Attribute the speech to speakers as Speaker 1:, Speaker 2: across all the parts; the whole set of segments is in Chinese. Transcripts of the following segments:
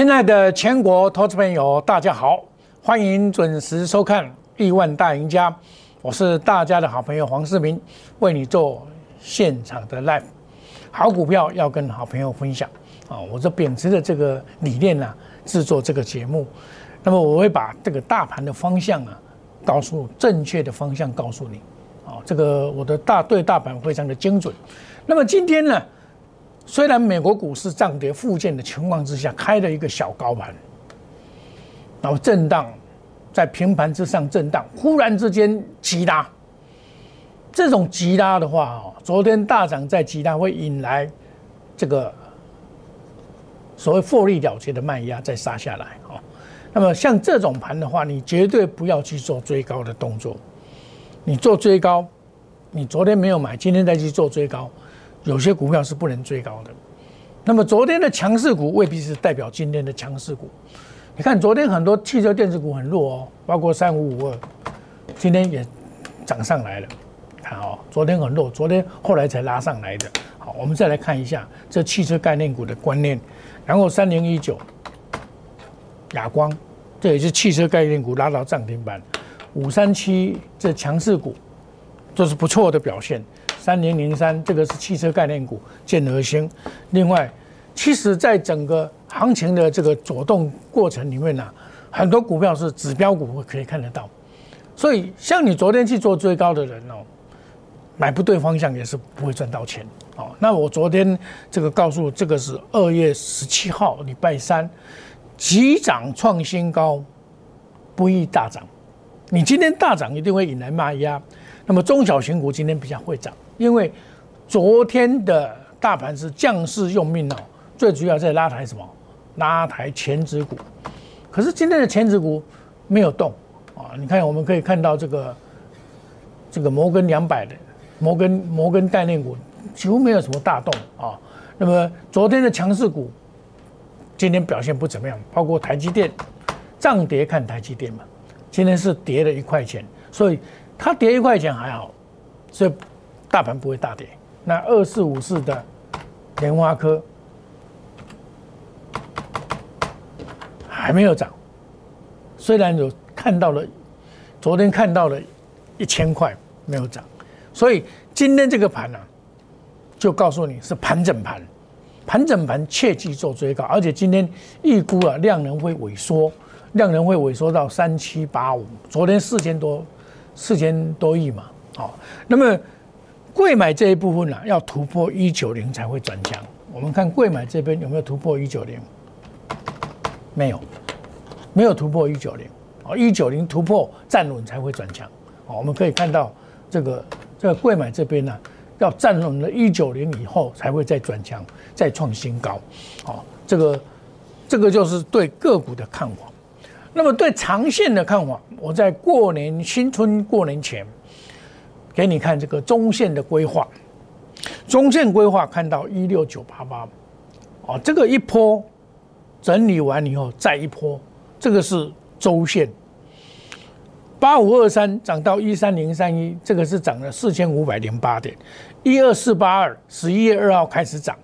Speaker 1: 亲爱的全国投资朋友，大家好，欢迎准时收看《亿万大赢家》，我是大家的好朋友黄世明，为你做现场的 live。好股票要跟好朋友分享啊！我这秉持的这个理念呢，制作这个节目，那么我会把这个大盘的方向啊，告诉正确的方向告诉你啊。这个我的大对大盘非常的精准。那么今天呢？虽然美国股市涨跌附件的情况之下，开了一个小高盘，然后震荡，在平盘之上震荡，忽然之间急拉。这种急拉的话，哦，昨天大涨再急拉，会引来这个所谓获利了结的卖压再杀下来，哦。那么像这种盘的话，你绝对不要去做追高的动作。你做追高，你昨天没有买，今天再去做追高。有些股票是不能追高的，那么昨天的强势股未必是代表今天的强势股。你看昨天很多汽车电子股很弱哦，包括三五五二，今天也涨上来了。看哦，昨天很弱，昨天后来才拉上来的。好，我们再来看一下这汽车概念股的观念，然后三零一九，亚光，这也是汽车概念股拉到涨停板。五三七这强势股，都是不错的表现。三零零三，这个是汽车概念股，建德兴。另外，其实在整个行情的这个走动过程里面呢，很多股票是指标股，可以看得到。所以，像你昨天去做追高的人哦，买不对方向也是不会赚到钱哦。那我昨天这个告诉，这个是二月十七号礼拜三，急涨创新高，不易大涨。你今天大涨，一定会引来卖压。那么中小型股今天比较会涨。因为昨天的大盘是将士用命哦，最主要在拉抬什么？拉抬前指股。可是今天的前指股没有动啊！你看，我们可以看到这个这个摩根两百的摩根摩根概念股几乎没有什么大动啊。那么昨天的强势股今天表现不怎么样，包括台积电涨跌看台积电嘛，今天是跌了一块钱，所以它跌一块钱还好，所以。大盘不会大跌，那二四五四的莲花科还没有涨，虽然有看到了，昨天看到了一千块没有涨，所以今天这个盘呢，就告诉你是盘整盘，盘整盘切记做追高，而且今天预估啊量能会萎缩，量能会萎缩到三七八五，昨天四千多四千多亿嘛，好，那么。贵买这一部分呢，要突破一九零才会转强。我们看贵买这边有没有突破一九零？没有，没有突破一九零。哦，一九零突破站稳才会转强。哦，我们可以看到这个这个贵买这边呢，要站稳了一九零以后才会再转强，再创新高。哦，这个这个就是对个股的看法。那么对长线的看法，我在过年新春过年前。给你看这个中线的规划，中线规划看到一六九八八，哦，这个一波整理完以后再一波，这个是周线，八五二三涨到一三零三一，这个是涨了四千五百零八点，一二四八二十一月二号开始涨，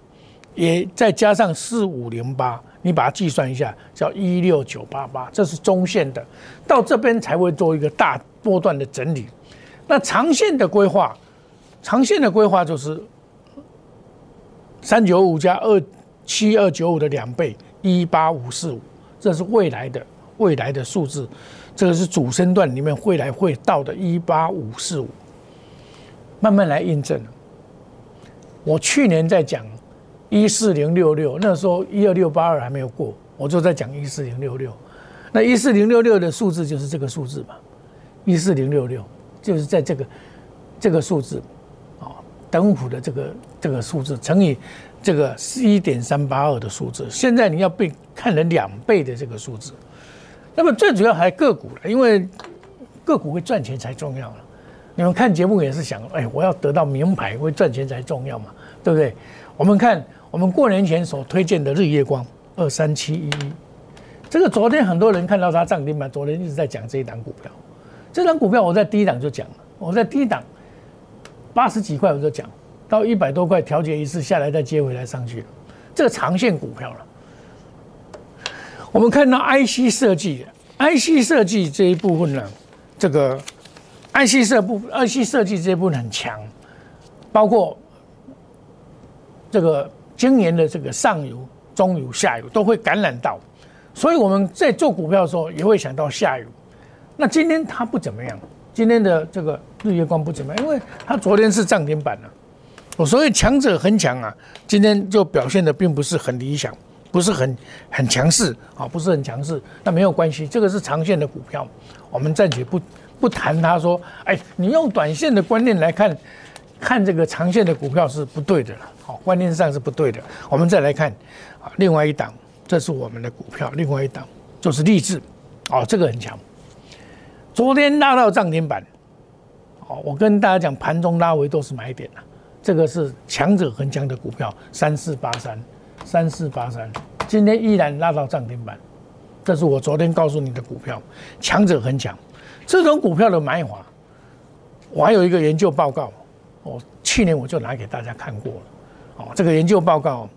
Speaker 1: 也再加上四五零八，你把它计算一下，叫一六九八八，这是中线的，到这边才会做一个大波段的整理。那长线的规划，长线的规划就是三九五加二七二九五的两倍，一八五四五，这是未来的未来的数字，这个是主升段里面会来会到的一八五四五，慢慢来印证。我去年在讲一四零六六，那时候一二六八二还没有过，我就在讲一四零六六，那一四零六六的数字就是这个数字嘛，一四零六六。就是在这个这个数字，啊，等幅的这个这个数字乘以这个十一点三八二的数字，现在你要被看成两倍的这个数字，那么最主要还个股了，因为个股会赚钱才重要了。你们看节目也是想，哎，我要得到名牌会赚钱才重要嘛，对不对？我们看我们过年前所推荐的日月光二三七一一，这个昨天很多人看到它涨停板，昨天一直在讲这一档股票。这张股票我在低档就讲了，我在低档八十几块我就讲到一百多块调节一次下来再接回来上去了，这个长线股票了。我们看到 IC 设计，IC 设计这一部分呢，这个 IC 设部 IC 设计这一部分很强，包括这个今年的这个上游、中游、下游都会感染到，所以我们在做股票的时候也会想到下游。那今天它不怎么样，今天的这个日月光不怎么样，因为它昨天是涨停板了。我所以强者很强啊，今天就表现的并不是很理想。不是很很强势啊，不是很强势，那没有关系，这个是长线的股票，我们暂且不不谈。他说，哎，你用短线的观念来看，看这个长线的股票是不对的了，好，观念上是不对的。我们再来看啊，另外一档，这是我们的股票，另外一档就是励志，哦，这个很强，昨天拉到涨停板，好，我跟大家讲，盘中拉回都是买点了，这个是强者恒强的股票，三四八三。三四八三，今天依然拉到涨停板，这是我昨天告诉你的股票，强者恒强。这种股票的买法，我还有一个研究报告，我，去年我就拿给大家看过了。哦，这个研究报告，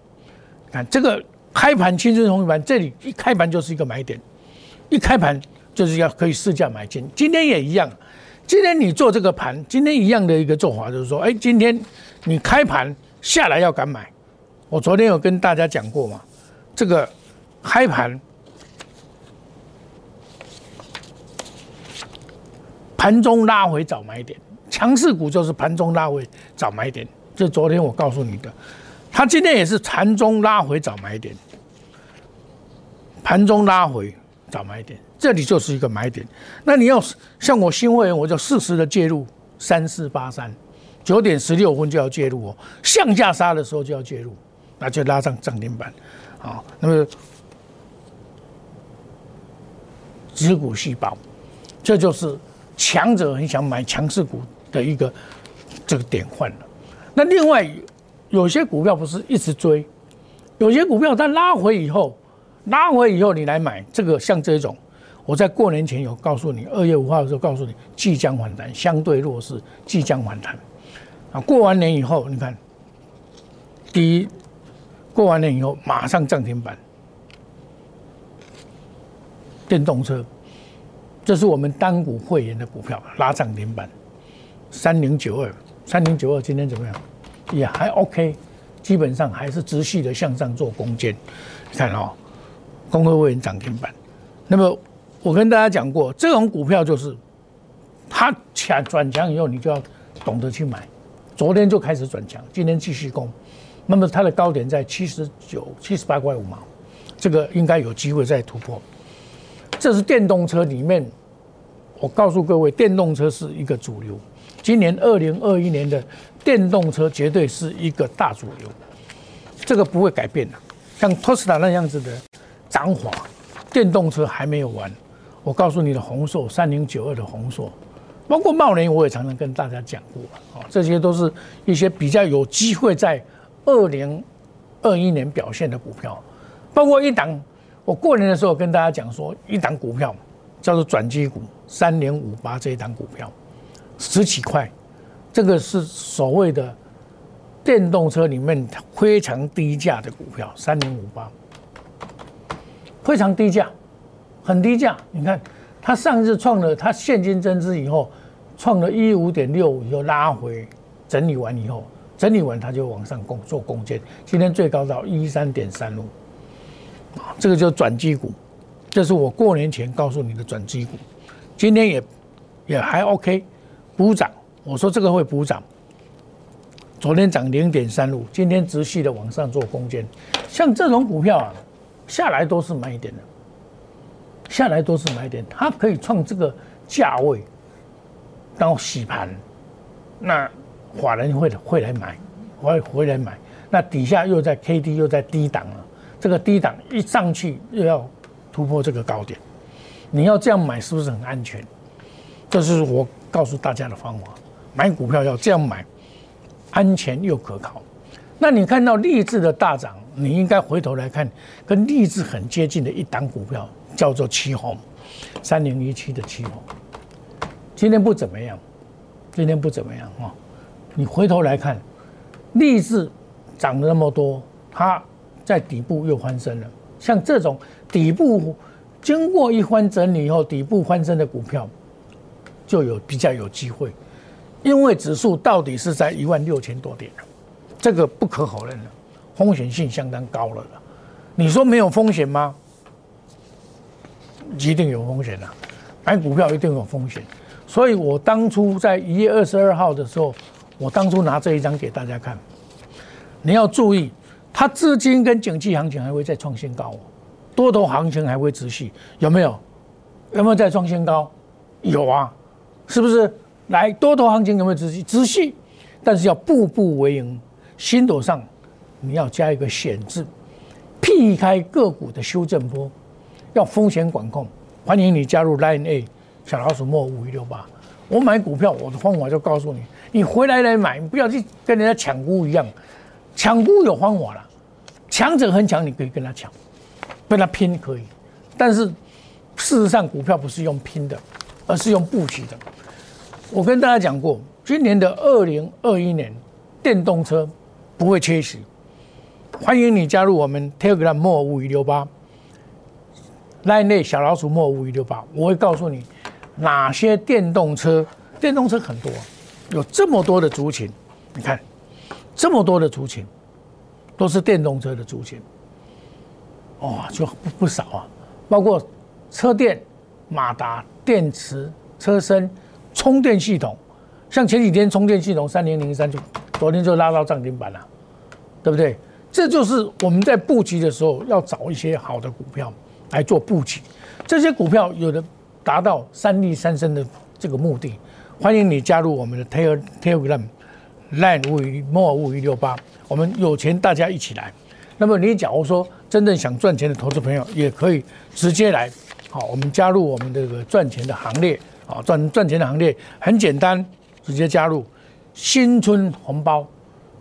Speaker 1: 看这个开盘青春红盘，这里一开盘就是一个买点，一开盘就是要可以试价买进。今天也一样，今天你做这个盘，今天一样的一个做法就是说，哎，今天你开盘下来要敢买。我昨天有跟大家讲过嘛，这个开盘盘中拉回找买点，强势股就是盘中拉回找买点。这昨天我告诉你的，他今天也是盘中拉回找买点，盘中拉回找买点，这里就是一个买点。那你要像我新会员，我就适时的介入三四八三，九点十六分就要介入哦，向下杀的时候就要介入。那就拉上涨停板，好，那么子股细胞，这就是强者很想买强势股的一个这个典范了。那另外有些股票不是一直追，有些股票它拉回以后，拉回以后你来买，这个像这种，我在过年前有告诉你，二月五号的时候告诉你即将反弹，相对弱势即将反弹，啊，过完年以后你看，第一。过完年以后，马上涨停板。电动车，这是我们单股会员的股票拉涨停板，三零九二，三零九二今天怎么样？也还 OK，基本上还是持续的向上做攻坚。你看哦，工科会员涨停板。那么我跟大家讲过，这种股票就是它强转强以后，你就要懂得去买。昨天就开始转强，今天继续攻。那么它的高点在七十九、七十八块五毛，这个应该有机会再突破。这是电动车里面，我告诉各位，电动车是一个主流。今年二零二一年的电动车绝对是一个大主流，这个不会改变的。像特斯拉那样子的涨法，电动车还没有完。我告诉你的红硕三零九二的红硕，包括茂林，我也常常跟大家讲过啊，这些都是一些比较有机会在。二零二一年表现的股票，包括一档，我过年的时候跟大家讲说，一档股票叫做转机股三零五八这一档股票，十几块，这个是所谓的电动车里面非常低价的股票，三零五八，非常低价，很低价。你看，它上次创了它现金增资以后，创了一五点六五又拉回整理完以后。整理完，它就往上攻做攻坚。今天最高到一三点三五，这个叫转机股，这是我过年前告诉你的转机股。今天也也还 OK，补涨。我说这个会补涨。昨天涨零点三五，今天持续的往上做攻坚。像这种股票啊，下来都是买点的，下来都是买点，它可以创这个价位，然后洗盘，那。法人会会来买，会回来买。那底下又在 K D 又在低档了，这个低档一上去又要突破这个高点，你要这样买是不是很安全？这是我告诉大家的方法，买股票要这样买，安全又可靠。那你看到励志的大涨，你应该回头来看，跟励志很接近的一档股票叫做七红，三零一七的七红，今天不怎么样，今天不怎么样啊。你回头来看，励志涨了那么多，它在底部又翻身了，像这种底部经过一番整理以后底部翻身的股票，就有比较有机会，因为指数到底是在一万六千多点这个不可否认的，风险性相当高了你说没有风险吗？一定有风险的，买股票一定有风险。所以我当初在一月二十二号的时候，我当初拿这一张给大家看，你要注意，它资金跟景气行情还会再创新高，多头行情还会持续，有没有？有没有再创新高？有啊，是不是？来，多头行情有没有持续？持续，但是要步步为营，心头上你要加一个险字。避开个股的修正波，要风险管控。欢迎你加入 Line A 小老鼠莫五一六八。我买股票，我的方法就告诉你：你回来来买，不要去跟人家抢股一样。抢股有方法了，强者很强，你可以跟他抢，跟他拼可以。但是事实上，股票不是用拼的，而是用布局的。我跟大家讲过，今年的二零二一年，电动车不会缺席。欢迎你加入我们 Telegram 莫五一六八，Line 内小老鼠莫五一六八，我会告诉你哪些电动车，电动车很多，有这么多的族群，你看这么多的族群，都是电动车的族群，哇，就不不少啊，包括车电、马达、电池、车身、充电系统，像前几天充电系统三零零三就昨天就拉到涨停板了，对不对？这就是我们在布局的时候要找一些好的股票来做布局。这些股票有的达到三利三升的这个目的，欢迎你加入我们的 Telegram Line 五一莫五一六八，我们有钱大家一起来。那么你假如说真正想赚钱的投资朋友，也可以直接来，好，我们加入我们这个赚钱的行列，啊，赚赚钱的行列很简单，直接加入新春红包，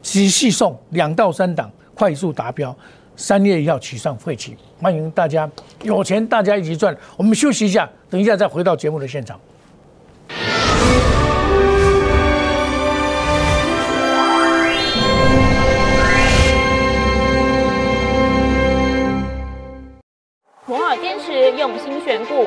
Speaker 1: 仔细送两到三档。快速达标，三月一号起上会期，欢迎大家有钱大家一起赚。我们休息一下，等一下再回到节目的现场。
Speaker 2: 摩尔坚持用心选股，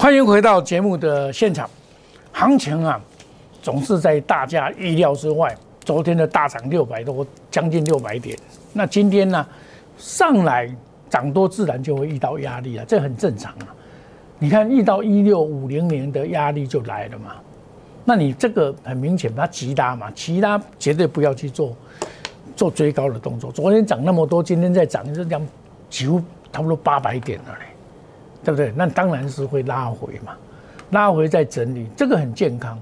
Speaker 1: 欢迎回到节目的现场，行情啊，总是在大家意料之外。昨天的大涨六百多，将近六百点。那今天呢，上来涨多，自然就会遇到压力了，这很正常啊。你看，遇到一六五零年的压力就来了嘛。那你这个很明显，它急拉嘛，急拉绝对不要去做做追高的动作。昨天涨那么多，今天再涨，这样几乎差不多八百点了嘞。对不对？那当然是会拉回嘛，拉回再整理，这个很健康，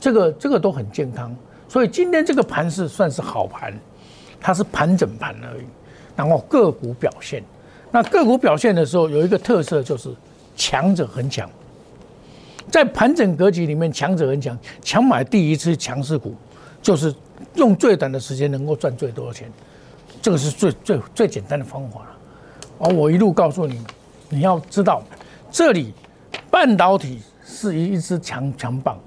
Speaker 1: 这个这个都很健康。所以今天这个盘是算是好盘，它是盘整盘而已。然后个股表现，那个股表现的时候有一个特色就是强者很强，在盘整格局里面强者很强，强买第一次强势股，就是用最短的时间能够赚最多的钱，这个是最最最简单的方法了。而我一路告诉你。你要知道，这里半导体是一一支强强棒，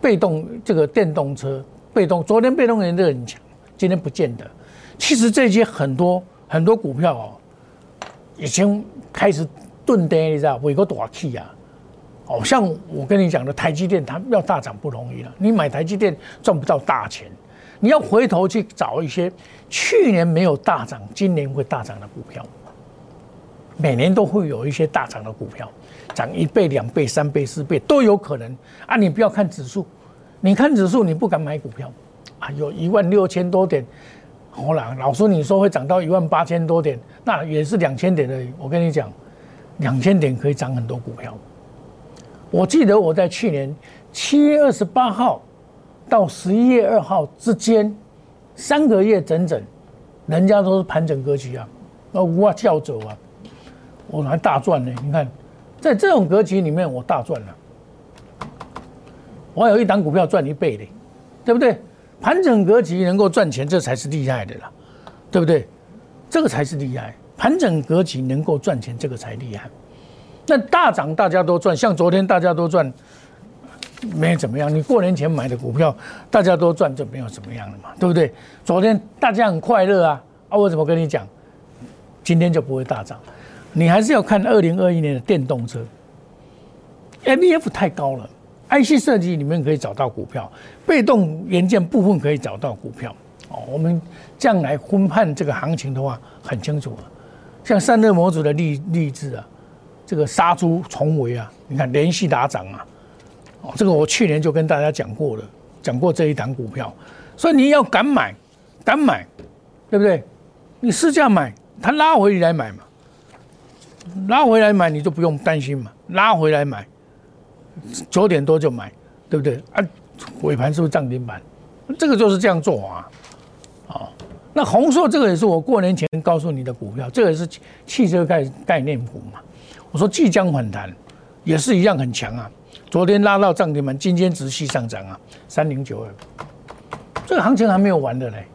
Speaker 1: 被动这个电动车被动，昨天被动人都很强，今天不见得。其实这些很多很多股票哦，已经开始钝跌，你知道，尾个大气啊。哦，像我跟你讲的台积电，它要大涨不容易了。你买台积电赚不到大钱，你要回头去找一些去年没有大涨，今年会大涨的股票。每年都会有一些大涨的股票，涨一倍、两倍、三倍、四倍都有可能啊！你不要看指数，你看指数你不敢买股票啊！有一万六千多点，好了，老师你说会涨到一万八千多点，那也是两千点的。我跟你讲，两千点可以涨很多股票。我记得我在去年七月二十八号到十一月二号之间三个月整整，人家都是盘整格局啊，那我叫走啊。我还大赚呢！你看，在这种格局里面，我大赚了。我有一档股票赚一倍的，对不对？盘整格局能够赚钱，这才是厉害的啦，对不对？这个才是厉害。盘整格局能够赚钱，这个才厉害。那大涨大家都赚，像昨天大家都赚，没怎么样。你过年前买的股票，大家都赚，就没有怎么样了嘛，对不对？昨天大家很快乐啊，啊，我怎么跟你讲？今天就不会大涨。你还是要看二零二一年的电动车，M E F 太高了，I C 设计里面可以找到股票，被动元件部分可以找到股票。哦，我们将来分判这个行情的话，很清楚了。像散热模组的例例子啊，这个杀猪重围啊，你看连续打涨啊，哦，这个我去年就跟大家讲过了，讲过这一档股票，所以你要敢买，敢买，对不对？你试价买，它拉回来买嘛。拉回来买你就不用担心嘛，拉回来买，九点多就买，对不对啊？尾盘是不是涨停板？这个就是这样做啊，啊，那红硕这个也是我过年前告诉你的股票，这个也是汽车概概念股嘛。我说即将反弹，也是一样很强啊。昨天拉到涨停板，今天直系上涨啊，三零九二，这个行情还没有完的嘞，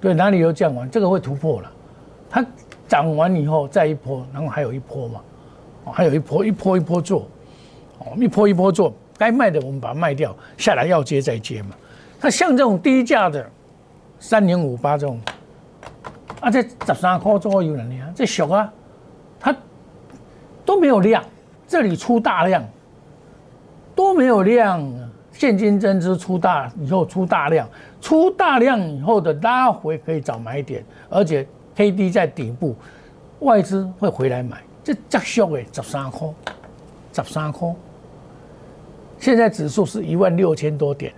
Speaker 1: 对，哪里有降完？这个会突破了，它。涨完以后再一波，然后还有一波嘛，哦，还有一波，一波一波做，哦，一波一波做，该卖的我们把它卖掉，下来要接再接嘛。那像这种低价的三零五八这种，啊，这十三块左右了呢，这小啊，它都没有量，这里出大量，都没有量，现金增资出大以后出大量，出大量以后的拉回可以找买点，而且。K D 在底部，外资会回来买，这这小诶，十三块，十三块。现在指数是一万六千多点，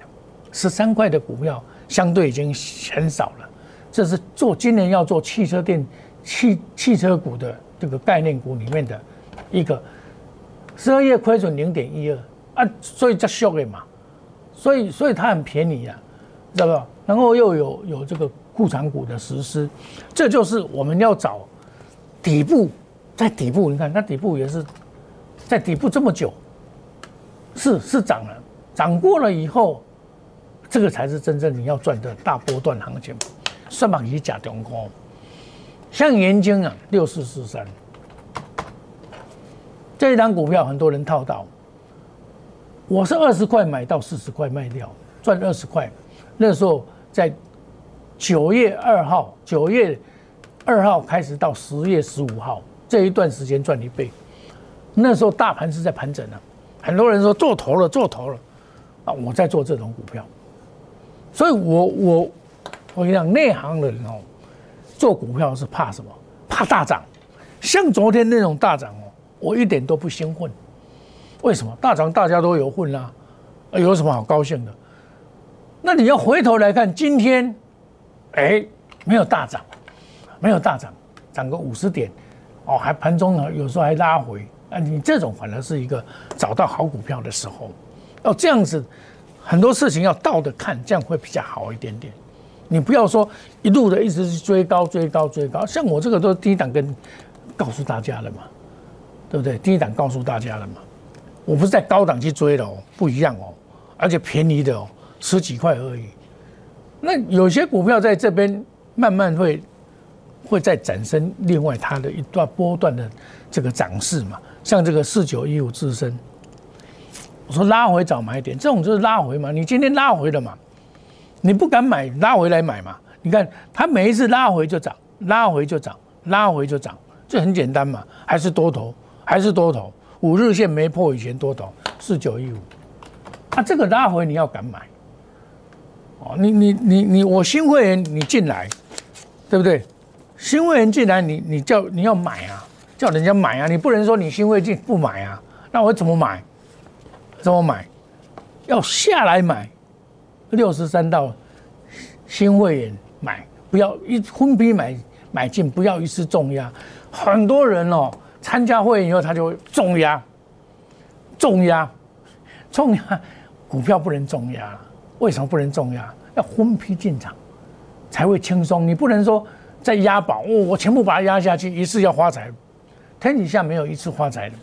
Speaker 1: 十三块的股票相对已经很少了。这是做今年要做汽车电汽汽车股的这个概念股里面的一个，十二月亏损零点一二啊，所以这小的嘛，所以所以它很便宜啊，知道不？然后又有有这个。库藏股的实施，这就是我们要找底部，在底部，你看它底部也是在底部这么久，是是涨了，涨过了以后，这个才是真正你要赚的大波段行情。算板以假中空，像元晶啊，六四四三。这一张股票，很多人套到，我是二十块买到四十块卖掉，赚二十块，那时候在。九月二号，九月二号开始到十月十五号这一段时间赚一倍，那时候大盘是在盘整啊，很多人说做头了，做头了，啊，我在做这种股票，所以我我我跟你讲，内行的人哦，做股票是怕什么？怕大涨，像昨天那种大涨哦，我一点都不兴奋，为什么？大涨大家都有混啦，有什么好高兴的？那你要回头来看今天。哎，没有大涨，没有大涨，涨个五十点，哦，还盘中呢，有时候还拉回，啊，你这种反而是一个找到好股票的时候，哦，这样子很多事情要倒着看，这样会比较好一点点。你不要说一路的一直是追高追高追高，像我这个都是低档跟告诉大家了嘛，对不对？低档告诉大家了嘛，我不是在高档去追的哦，不一样哦，而且便宜的哦，十几块而已。那有些股票在这边慢慢会会再产生另外它的一段波段的这个涨势嘛，像这个四九一五自身，我说拉回早买点，这种就是拉回嘛，你今天拉回了嘛，你不敢买，拉回来买嘛，你看它每一次拉回就涨，拉回就涨，拉回就涨，这很简单嘛，还是多头，还是多头，五日线没破以前多头四九一五，啊，这个拉回你要敢买。哦，你你你你，我新会员你进来，对不对？新会员进来，你你叫你要买啊，叫人家买啊，你不能说你新会进不买啊，那我怎么买？怎么买？要下来买，六十三到新会员买，不要一分批买买进，不要一次重压。很多人哦，参加会员以后他就会重压，重压，重压，股票不能重压，为什么不能重压？要分批进场才会轻松。你不能说在押宝，哦，我全部把它压下去，一次要发财。天底下没有一次发财的。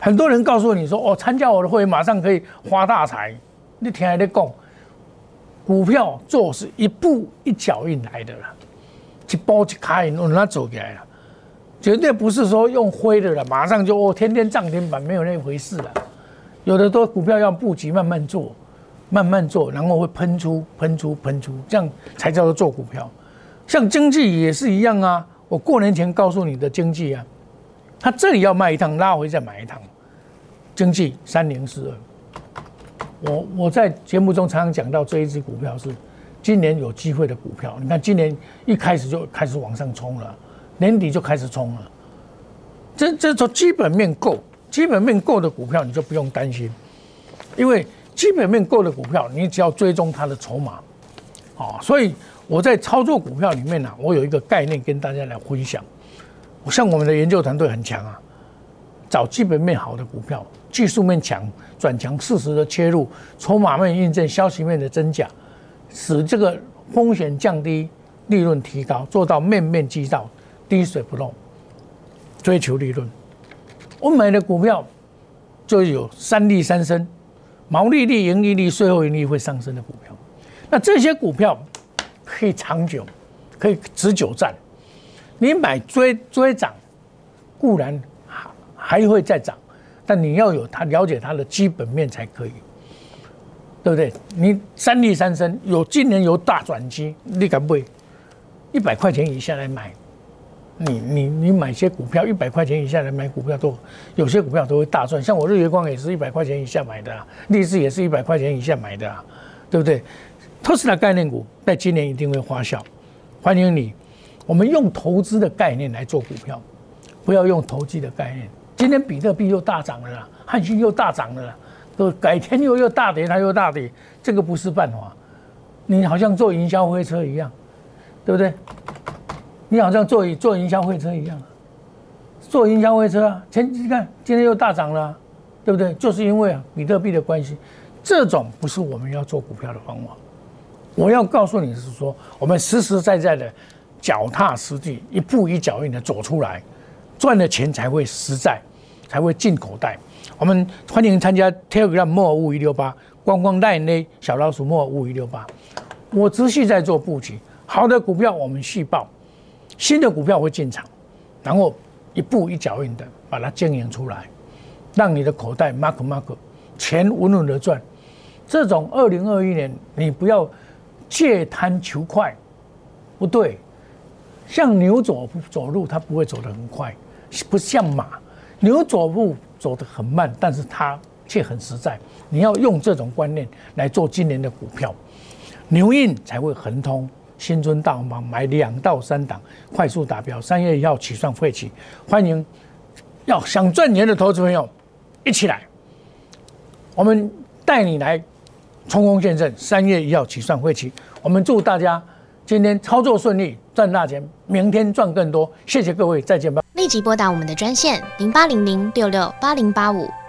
Speaker 1: 很多人告诉你说，哦，参加我的会员马上可以发大财。你听还在讲，股票做是一步一脚印来的啦，一步一卡印，让它走起来了，绝对不是说用灰的了，马上就哦天天涨停板，没有那回事了。有的都股票要布局，慢慢做，慢慢做，然后会喷出、喷出、喷出，这样才叫做做股票。像经济也是一样啊，我过年前告诉你的经济啊。他这里要卖一趟，拉回再买一趟。经济三零四二，我我在节目中常常讲到这一只股票是今年有机会的股票。你看今年一开始就开始往上冲了，年底就开始冲了。这这从基本面够，基本面够的股票你就不用担心，因为基本面够的股票，你只要追踪它的筹码，啊，所以我在操作股票里面呢，我有一个概念跟大家来分享。我像我们的研究团队很强啊，找基本面好的股票，技术面强转强，适时的切入，筹码面印证消息面的真假，使这个风险降低，利润提高，做到面面俱到，滴水不漏，追求利润。我买的股票就有三利三升，毛利率、盈利率、税后盈利会上升的股票。那这些股票可以长久，可以持久战。你买追追涨，固然还还会再涨，但你要有它了解它的基本面才可以，对不对？你三利三升，有今年有大转机，你敢不？一百块钱以下来买，你你你买些股票，一百块钱以下来买股票都有些股票都会大赚，像我日月光也是一百块钱以下买的，立志也是一百块钱以下买的，对不对？特斯拉概念股在今年一定会发酵，欢迎你。我们用投资的概念来做股票，不要用投机的概念。今天比特币又大涨了啦，汉信又大涨了啦，都改天又又大跌，它又大跌，这个不是办法。你好像坐营销会车一样，对不对？你好像坐坐营销会车一样，坐营销会车啊，前你看今天又大涨了，对不对？就是因为啊比特币的关系，这种不是我们要做股票的方法。我要告诉你是说，我们实实在在的。脚踏实地，一步一脚印的走出来，赚的钱才会实在，才会进口袋。我们欢迎参加 Telegram 莫五一六八，光光带呢小老鼠莫五一六八。我持续在做布局，好的股票我们续报，新的股票会进场，然后一步一脚印的把它经营出来，让你的口袋 mark mark 钱稳稳的赚。这种二零二一年，你不要借贪求快，不对。像牛走走路，它不会走得很快，不像马，牛走路走得很慢，但是它却很实在。你要用这种观念来做今年的股票，牛印才会恒通。新春大红包买两到三档，快速达标。三月一号起算会起，欢迎要想赚钱的投资朋友一起来，我们带你来冲锋陷阵。三月一号起算会起，我们祝大家。今天操作顺利，赚大钱，明天赚更多。谢谢各位，再见吧。
Speaker 3: 立即拨打我们的专线零八零零六六八零八五